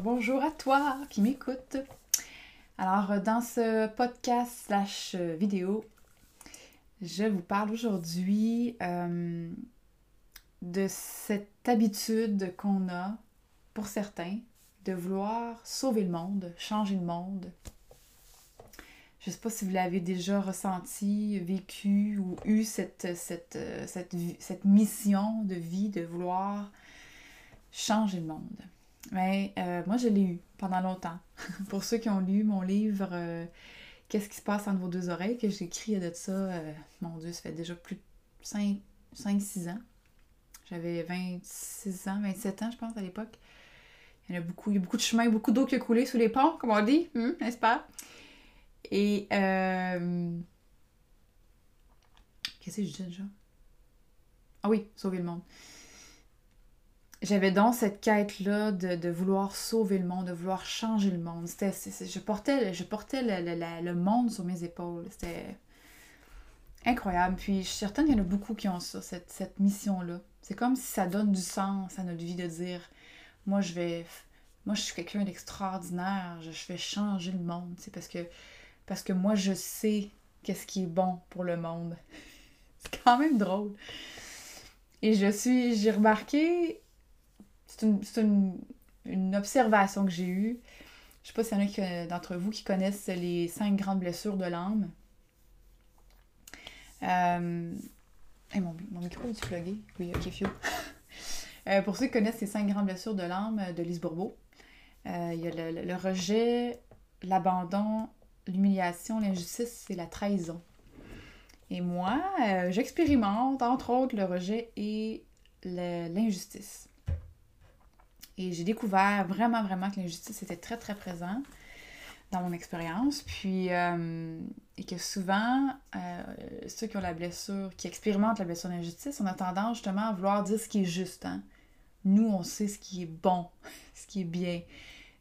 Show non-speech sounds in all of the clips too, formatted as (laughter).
bonjour à toi qui m'écoute. Alors, dans ce podcast slash vidéo, je vous parle aujourd'hui euh, de cette habitude qu'on a, pour certains, de vouloir sauver le monde, changer le monde. Je ne sais pas si vous l'avez déjà ressenti, vécu ou eu cette, cette, cette, cette mission de vie de vouloir changer le monde. Mais euh, moi, je l'ai eu pendant longtemps. (laughs) Pour ceux qui ont lu mon livre euh, Qu'est-ce qui se passe entre vos deux oreilles, que j'ai écrit de ça, euh, mon Dieu, ça fait déjà plus de 5-6 ans. J'avais 26 ans, 27 ans, je pense, à l'époque. Il y a beaucoup, il y a beaucoup de chemin, beaucoup d'eau qui a coulé sous les ponts, comme on dit, hmm, n'est-ce pas? Et. Qu'est-ce que je dis déjà? Ah oui, sauver le monde j'avais donc cette quête-là de, vouloir sauver le monde, de vouloir changer le monde. Je portais, je portais le, monde sur mes épaules. C'était incroyable. Puis je suis certaine qu'il y en a beaucoup qui ont ça, cette, mission-là. C'est comme si ça donne du sens à notre vie de dire moi je vais moi je suis quelqu'un d'extraordinaire, je, vais changer le monde. C'est parce que parce que moi je sais qu'est-ce qui est bon pour le monde. (laughs) C'est quand même drôle. Et je suis j'ai remarqué c'est une, observation que j'ai eue. Je sais pas s'il y en a d'entre vous qui connaissent les cinq grandes blessures de l'âme. Euh, mon, micro est plugué? (laughs) Euh, pour ceux qui connaissent les cinq grandes blessures de l'âme de Lise Bourbeau, euh, il y a le, rejet, l'abandon, l'humiliation, l'injustice et la trahison. Et moi, j'expérimente entre autres le rejet et l'injustice. Et j'ai découvert vraiment, vraiment que l'injustice était très, très présent dans mon expérience. Puis, euh, et que souvent, euh, ceux qui ont la blessure, qui expérimentent la blessure d'injustice, on a tendance justement à vouloir dire ce qui est juste. Hein? Nous, on sait ce qui est bon, (laughs) ce qui est bien,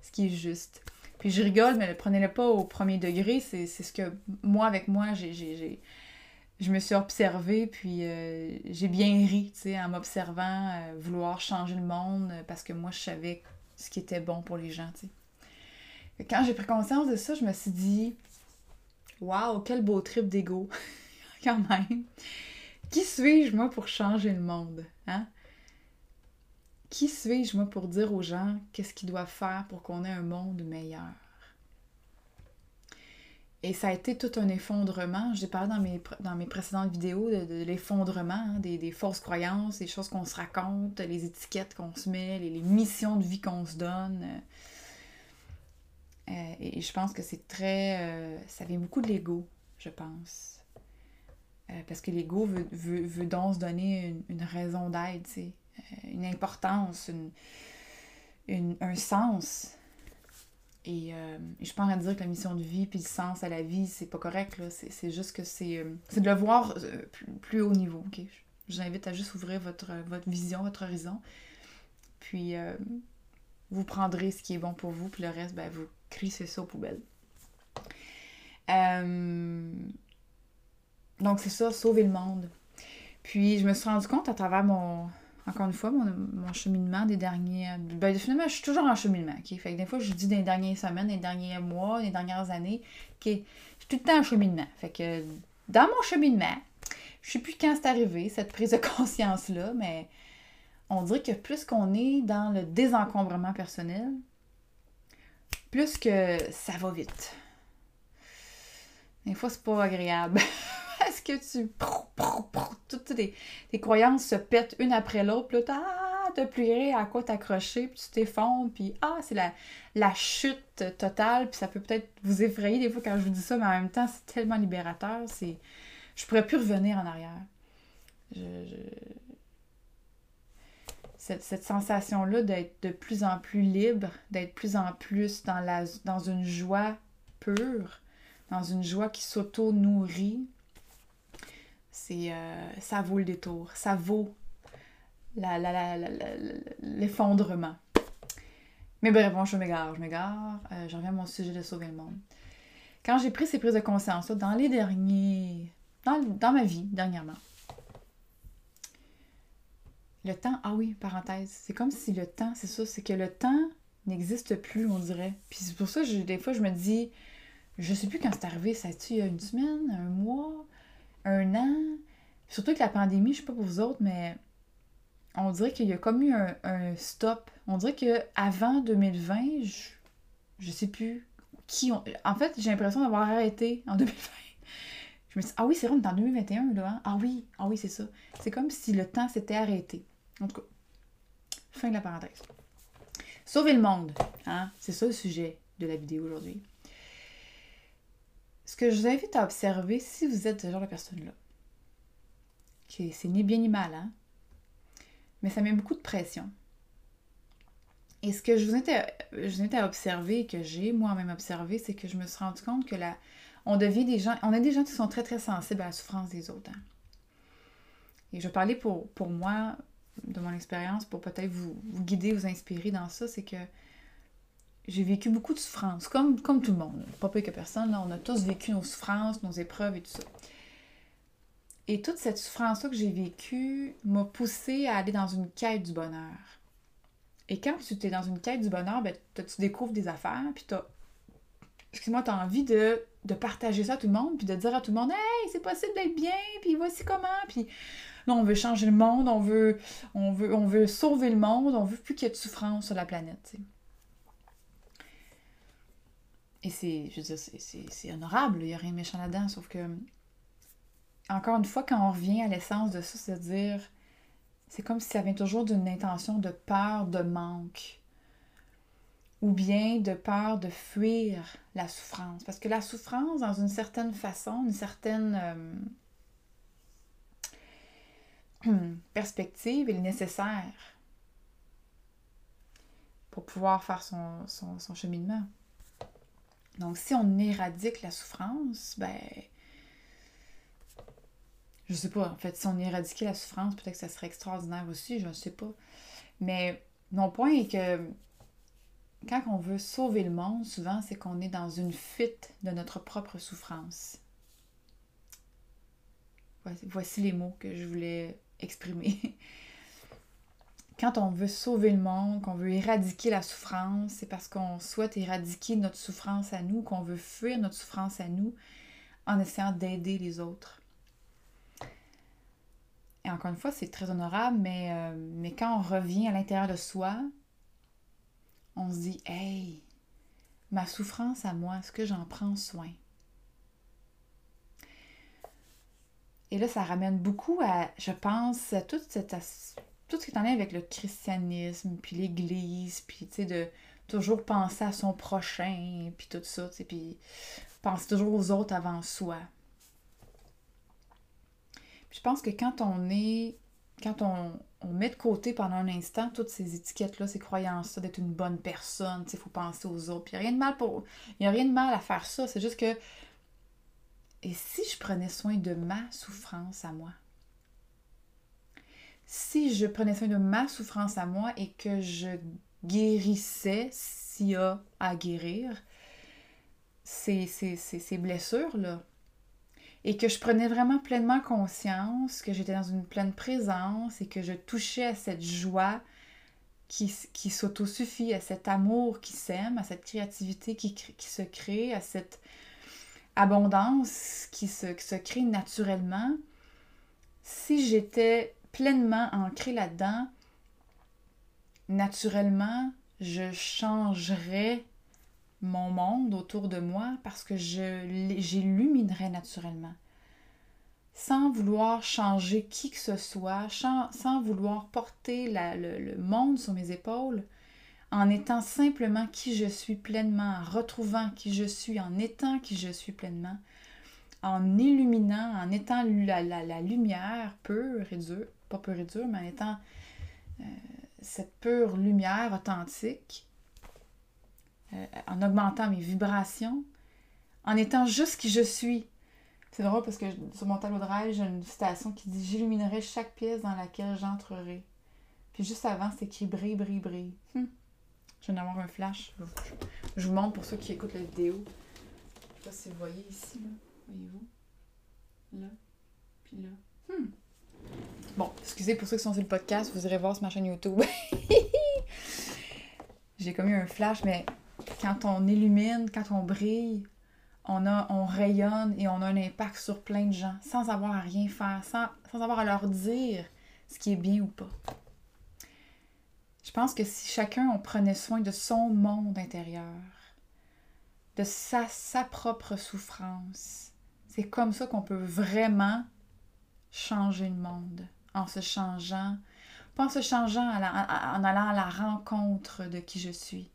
ce qui est juste. Puis je rigole, mais prenez-le pas au premier degré. C'est ce que moi, avec moi, j'ai je me suis observée, puis euh, j'ai bien ri, tu sais, en m'observant euh, vouloir changer le monde euh, parce que moi, je savais ce qui était bon pour les gens, tu sais. Quand j'ai pris conscience de ça, je me suis dit, waouh, quel beau trip d'ego, (laughs) quand même. Qui suis-je, moi, pour changer le monde, hein? Qui suis-je, moi, pour dire aux gens qu'est-ce qu'ils doivent faire pour qu'on ait un monde meilleur? Et ça a été tout un effondrement. J'ai parlé dans mes, dans mes précédentes vidéos de, l'effondrement, hein, des, fausses croyances, des choses qu'on se raconte, les étiquettes qu'on se met, les, missions de vie qu'on se donne. Euh, et je pense que c'est très... Euh, ça vient beaucoup de l'ego, je pense. Euh, parce que l'ego veut, veut, donc se donner une, raison d'être, une importance, une, un sens. Et, euh, je suis pas de dire que la mission de vie puis le sens à la vie, c'est pas correct. C'est juste que c'est euh, de le voir euh, plus, haut niveau. Je vous invite à juste ouvrir votre, votre vision, votre horizon. Puis vous prendrez ce qui est bon pour vous, puis le reste, ben, vous crissez ça aux poubelles. donc c'est ça, sauver le monde. Puis je me suis rendu compte à travers mon, encore une fois, mon, cheminement des derniers. Ben, finalement, je suis toujours en cheminement. ok? Fait que des fois, je dis des dernières semaines, des derniers mois, des dernières années. ok? Je suis tout le temps en cheminement. Fait que dans mon cheminement, je sais plus quand c'est arrivé, cette prise de conscience-là, mais on dirait que plus qu'on est dans le désencombrement personnel, plus que ça va vite. Des fois, c'est pas agréable. (laughs) Est-ce que tu. Toutes tes, croyances se pètent une après l'autre, puis là, t'as plus rien à quoi t'accrocher, puis tu t'effondres, puis ah, c'est la, la chute totale, puis ça peut peut-être vous effrayer des fois quand je vous dis ça, mais en même temps, c'est tellement libérateur, c'est. Je pourrais plus revenir en arrière. Cette, cette sensation-là d'être de plus en plus libre, d'être plus en plus dans, la, dans une joie pure, dans une joie qui s'auto-nourrit, c'est euh, ça vaut le détour, ça vaut l'effondrement. Mais bref, bon, je m'égare, je m'égare. Euh, je reviens à mon sujet de sauver le monde. Quand j'ai pris ces prises de conscience là, dans les derniers. Dans, dans ma vie, dernièrement. Le temps, ah oui, parenthèse, c'est comme si le temps, c'est ça, c'est que le temps n'existe plus, on dirait. Puis c'est pour ça des fois, je me dis, je sais plus quand c'est arrivé, ça a-tu il y a une semaine, un mois, un an? Surtout que la pandémie, je sais pas pour vous autres, mais on dirait qu'il y a comme eu un, stop. On dirait que avant 2020, je, je sais plus qui ont... En fait, j'ai l'impression d'avoir arrêté en (laughs) 2020. Je me dis, ah oui, c'est vrai, on est en 2021, là. Hein? Ah oui, ah oui, c'est ça. C'est comme si le temps s'était arrêté. En tout cas, fin de la parenthèse. Sauver le monde, hein? C'est ça le sujet de la vidéo aujourd'hui. Ce que je vous invite à observer, si vous êtes ce genre de personne-là, que c'est ni bien ni mal, hein? Mais ça met beaucoup de pression. Et ce que je vous invite à, observer, que j'ai moi-même observé, c'est que je me suis rendu compte que la, on devient des gens, on a des gens qui sont très très sensibles à la souffrance des autres. Hein. Et je vais parler pour, pour moi, de mon expérience, pour peut-être vous, guider, vous inspirer dans ça, c'est que j'ai vécu beaucoup de souffrances, comme, comme tout le monde, pas peu que personne, là, on a tous vécu nos souffrances, nos épreuves et tout ça. Et toute cette souffrance-là que j'ai vécue m'a poussée à aller dans une quête du bonheur. Et quand tu es dans une quête du bonheur, ben, tu découvres des affaires, puis tu excuse-moi, as envie de, partager ça à tout le monde, puis de dire à tout le monde, hey, c'est possible d'être bien, puis voici comment, puis là, on veut changer le monde, on veut, on veut, on veut sauver le monde, on veut plus qu'il y ait de souffrance sur la planète. Et c'est, je veux dire, c'est honorable, il n'y a rien de méchant là-dedans, sauf que, encore une fois, quand on revient à l'essence de ça, c'est dire, c'est comme si ça vient toujours d'une intention de peur, de manque, ou bien de peur de fuir la souffrance. Parce que la souffrance, dans une certaine façon, une certaine euh, (clears throat) perspective, est nécessaire pour pouvoir faire son, son, cheminement. Donc, si on éradique la souffrance, ben, je sais pas, en fait, si on éradiquait la souffrance, peut-être que ça serait extraordinaire aussi, je ne sais pas. Mais mon point est que quand on veut sauver le monde, souvent, c'est qu'on est dans une fuite de notre propre souffrance. Voici les mots que je voulais exprimer. (laughs) Quand on veut sauver le monde, qu'on veut éradiquer la souffrance, c'est parce qu'on souhaite éradiquer notre souffrance à nous, qu'on veut fuir notre souffrance à nous en essayant d'aider les autres. Et encore une fois, c'est très honorable, mais, euh, quand on revient à l'intérieur de soi, on se dit Hey, ma souffrance à moi, est-ce que j'en prends soin? Et là, ça ramène beaucoup à, je pense, à tout, cette, tout ce qui est en lien avec le christianisme, puis l'Église, puis tu sais, de toujours penser à son prochain, puis tout ça, tu sais, puis penser toujours aux autres avant soi. Puis je pense que quand on est, quand on, met de côté pendant un instant toutes ces étiquettes-là, ces croyances-là d'être une bonne personne, il faut penser aux autres. Puis il n'y a rien de mal pour. Il a rien de mal à faire ça. C'est juste que. Et si je prenais soin de ma souffrance à moi? Si je prenais soin de ma souffrance à moi et que je guérissais s'il y a à guérir ces, ces, ces blessures-là, et que je prenais vraiment pleinement conscience que j'étais dans une pleine présence et que je touchais à cette joie qui, qui s'autosuffit, à cet amour qui s'aime, à cette créativité qui, qui, se crée, à cette abondance qui se, qui se crée naturellement. Si j'étais pleinement ancrée là-dedans, naturellement, je changerais mon monde autour de moi parce que j'illuminerai naturellement. Sans vouloir changer qui que ce soit, sans vouloir porter le, monde sur mes épaules, en étant simplement qui je suis pleinement, en retrouvant qui je suis, en étant qui je suis pleinement, en illuminant, en étant la, lumière pure et dure, pas pure et dure, mais en étant euh, cette pure lumière authentique, euh, en augmentant mes vibrations, en étant juste qui je suis. C'est drôle parce que sur mon tableau de rêve, j'ai une citation qui dit J'illuminerai chaque pièce dans laquelle j'entrerai. Puis juste avant, c'est écrit brille, brille, brille. Hum. Je viens d'avoir un flash. Je vous montre pour ceux qui écoutent la vidéo. Je sais pas si vous voyez ici, là. Voyez-vous? Là. Puis là. Hum. Bon, excusez pour ceux qui sont sur le podcast, vous irez voir sur ma chaîne YouTube. (laughs) j'ai comme eu un flash, mais quand on illumine, quand on brille, on, a, on rayonne et on a un impact sur plein de gens sans avoir à rien faire, sans, sans avoir à leur dire ce qui est bien ou pas. Je pense que si chacun on prenait soin de son monde intérieur, de sa, sa propre souffrance, c'est comme ça qu'on peut vraiment changer le monde en se changeant, pas en se changeant en allant à la rencontre de qui je suis.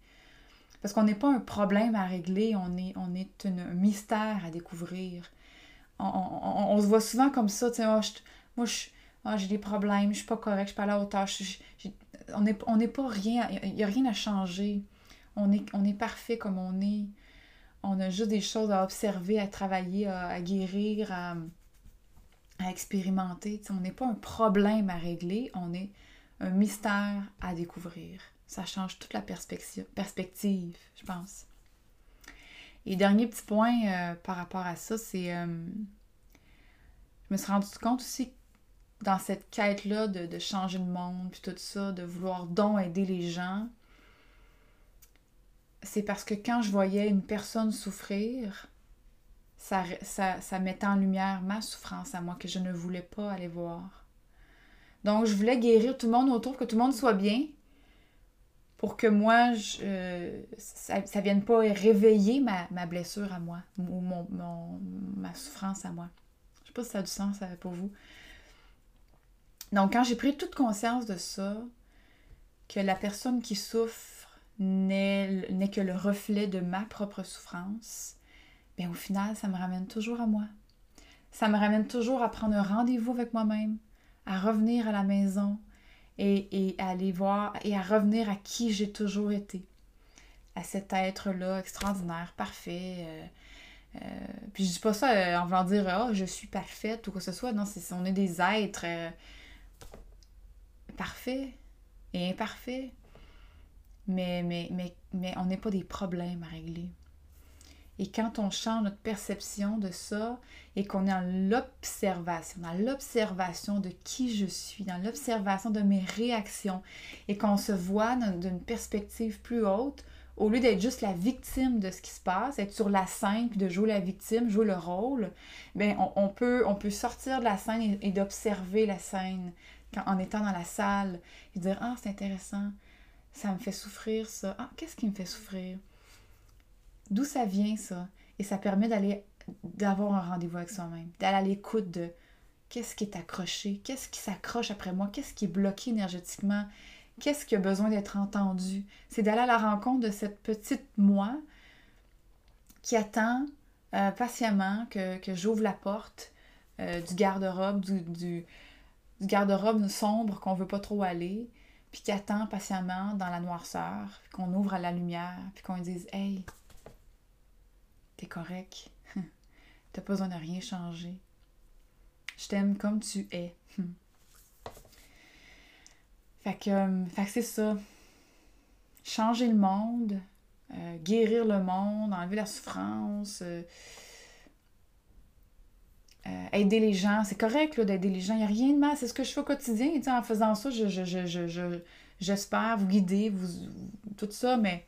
Parce qu'on n'est pas un problème à régler, on est, un mystère à découvrir. On, se voit souvent comme ça, tu sais, oh, moi, oh, j'ai des problèmes, je suis pas correct, je suis pas à la hauteur, on n'est pas rien, il n'y a rien à changer. On est parfait comme on est. On a juste des choses à observer, à travailler, à, guérir, à, expérimenter. on n'est pas un problème à régler, on est un mystère à découvrir. Ça change toute la perspective, perspective je pense. Et dernier petit point euh, par rapport à ça, c'est. Euh, je me suis rendu compte aussi dans cette quête-là de, de, changer le monde, puis tout ça, de vouloir donc aider les gens, c'est parce que quand je voyais une personne souffrir, ça, ça, ça mettait en lumière ma souffrance à moi que je ne voulais pas aller voir. Donc, je voulais guérir tout le monde autour, que tout le monde soit bien, pour que moi, je, euh, ça ne vienne pas réveiller ma, blessure à moi, ou mon, ma souffrance à moi. Je sais pas si ça a du sens euh, pour vous. Donc, quand j'ai pris toute conscience de ça, que la personne qui souffre n'est que le reflet de ma propre souffrance, bien au final, ça me ramène toujours à moi. Ça me ramène toujours à prendre un rendez-vous avec moi-même, à revenir à la maison et, à aller voir et à revenir à qui j'ai toujours été. À cet être-là extraordinaire, parfait. Euh, euh, puis je dis pas ça euh, en voulant dire oh, je suis parfaite ou quoi que ce soit. Non, c'est on est des êtres parfaits et imparfaits. Mais, mais, mais, mais on n'est pas des problèmes à régler. Et quand on change notre perception de ça et qu'on est dans l'observation, dans l'observation de qui je suis, dans l'observation de mes réactions et qu'on se voit d'une perspective plus haute, au lieu d'être juste la victime de ce qui se passe, être sur la scène puis de jouer la victime, jouer le rôle, bien, on, peut, on peut sortir de la scène et, d'observer la scène en étant dans la salle et dire Ah, c'est intéressant, ça me fait souffrir ça. Ah, qu'est-ce qui me fait souffrir? D'où ça vient ça? Et ça permet d'aller d'avoir un rendez-vous avec soi-même, d'aller à l'écoute de qu'est-ce qui est accroché, qu'est-ce qui s'accroche après moi, qu'est-ce qui est bloqué énergétiquement, qu'est-ce qui a besoin d'être entendu. C'est d'aller à la rencontre de cette petite moi qui attend euh, patiemment que, j'ouvre la porte euh, du garde-robe, du, du, du garde-robe sombre qu'on veut pas trop aller, puis qui attend patiemment dans la noirceur, qu'on ouvre à la lumière, puis qu'on dise Hey, T'es correct. (laughs) T'as pas besoin de rien changer. Je t'aime comme tu es. (laughs) fait que, euh, fait que c'est ça. Changer le monde, euh, guérir le monde, enlever la souffrance, euh, aider les gens. C'est correct d'aider les gens. Il n'y a rien de mal. C'est ce que je fais au quotidien. en faisant ça, je, j'espère vous guider, vous, tout ça, mais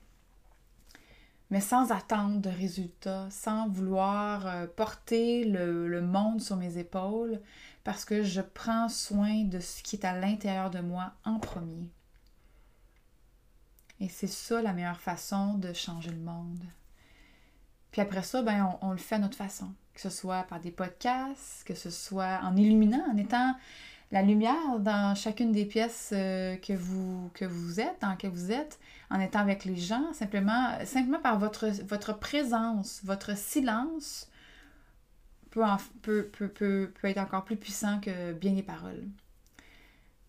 mais sans attendre de résultats, sans vouloir euh, porter le, monde sur mes épaules, parce que je prends soin de ce qui est à l'intérieur de moi en premier. Et c'est ça la meilleure façon de changer le monde. Puis après ça, ben, on, on, le fait à notre façon. Que ce soit par des podcasts, que ce soit en illuminant, en étant la lumière dans chacune des pièces euh, que vous, que vous êtes, en étant avec les gens, simplement, simplement par votre, votre présence, votre silence peut, peut, peut, peut, peut être encore plus puissant que bien les paroles.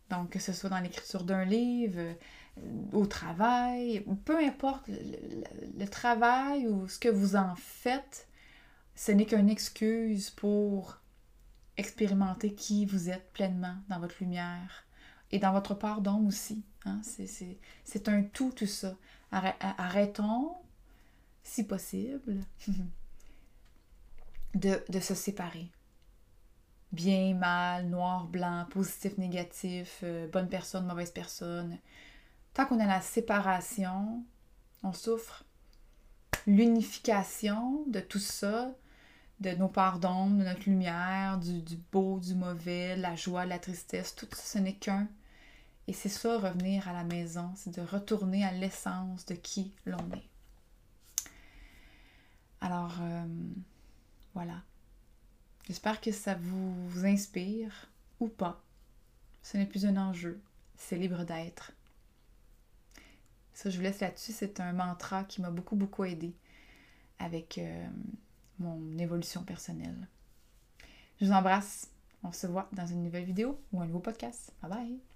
Donc, que ce soit dans l'écriture d'un livre, euh, au travail, peu importe le, travail ou ce que vous en faites, ce n'est qu'une excuse pour expérimenter qui vous êtes pleinement dans votre lumière et dans votre pardon aussi. Hein? C'est un tout, tout ça. Arrêtons, si possible, (laughs) de, de, se séparer. Bien, mal, noir, blanc, positif, négatif, euh, bonne personne, mauvaise personne. Tant qu'on a la séparation, on souffre l'unification de tout ça, de nos pardons, de notre lumière, du, du, beau, du mauvais, la joie, la tristesse, tout ce n'est qu'un. Et c'est ça, revenir à la maison, c'est de retourner à l'essence de qui l'on est. Alors, euh, voilà. J'espère que ça vous inspire ou pas. Ce n'est plus un enjeu, c'est libre d'être. Je vous laisse là-dessus. C'est un mantra qui m'a beaucoup, beaucoup aidé avec euh, mon évolution personnelle. Je vous embrasse. On se voit dans une nouvelle vidéo ou un nouveau podcast. Bye bye!